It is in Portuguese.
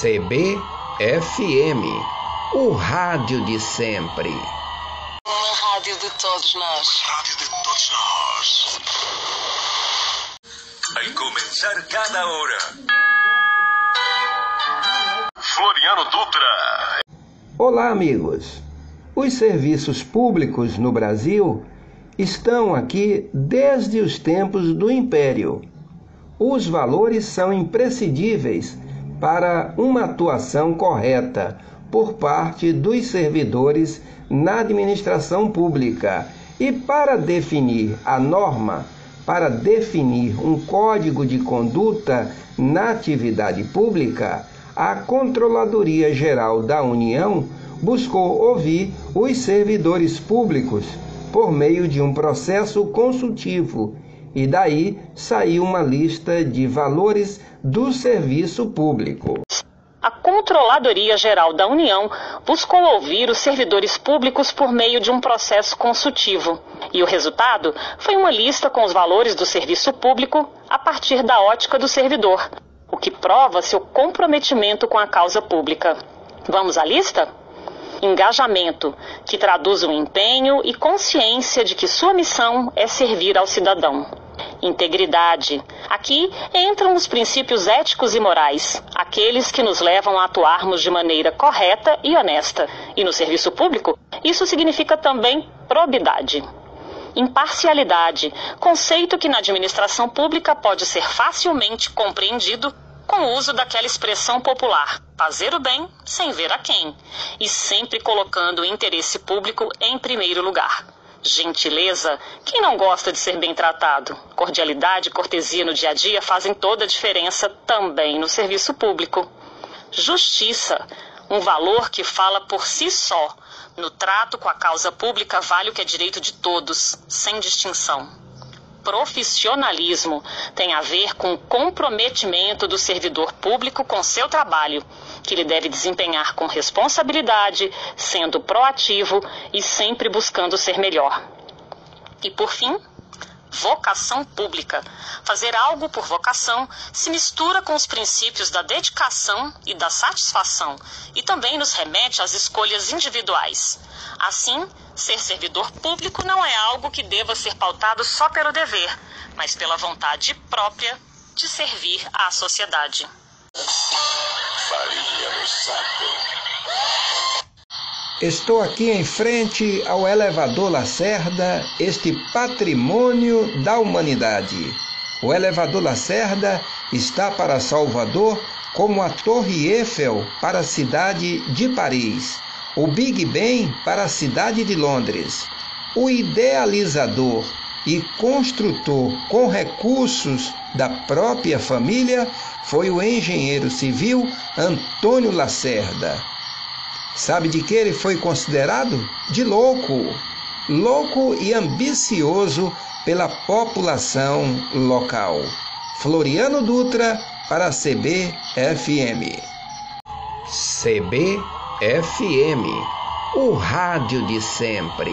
CBFM, o rádio de sempre. Uma rádio de todos nós. Rádio de todos nós. Al comenzar cada hora. Floriano Dutra. Olá, amigos. Os serviços públicos no Brasil estão aqui desde os tempos do Império. Os valores são imprescindíveis para uma atuação correta por parte dos servidores na administração pública. E para definir a norma, para definir um código de conduta na atividade pública, a Controladoria Geral da União buscou ouvir os servidores públicos por meio de um processo consultivo e daí saiu uma lista de valores do serviço público. A Controladoria Geral da União buscou ouvir os servidores públicos por meio de um processo consultivo. E o resultado foi uma lista com os valores do serviço público a partir da ótica do servidor, o que prova seu comprometimento com a causa pública. Vamos à lista? Engajamento, que traduz o empenho e consciência de que sua missão é servir ao cidadão. Integridade. Aqui entram os princípios éticos e morais, aqueles que nos levam a atuarmos de maneira correta e honesta. E no serviço público, isso significa também probidade. Imparcialidade, conceito que na administração pública pode ser facilmente compreendido com o uso daquela expressão popular, fazer o bem sem ver a quem, e sempre colocando o interesse público em primeiro lugar. Gentileza, quem não gosta de ser bem tratado? Cordialidade e cortesia no dia a dia fazem toda a diferença também no serviço público. Justiça, um valor que fala por si só. No trato com a causa pública vale o que é direito de todos, sem distinção profissionalismo tem a ver com o comprometimento do servidor público com seu trabalho, que ele deve desempenhar com responsabilidade, sendo proativo e sempre buscando ser melhor. E por fim, vocação pública. Fazer algo por vocação se mistura com os princípios da dedicação e da satisfação e também nos remete às escolhas individuais. Assim, ser servidor público não é algo que deva ser pautado só pelo dever, mas pela vontade própria de servir à sociedade. Farinha no saco. Estou aqui em frente ao elevador Lacerda, este patrimônio da humanidade. O elevador Lacerda está para Salvador como a Torre Eiffel para a cidade de Paris, o Big Ben para a cidade de Londres. O idealizador e construtor com recursos da própria família foi o engenheiro civil Antônio Lacerda. Sabe de que ele foi considerado? De louco. Louco e ambicioso pela população local. Floriano Dutra para CBFM. CBFM, o rádio de sempre.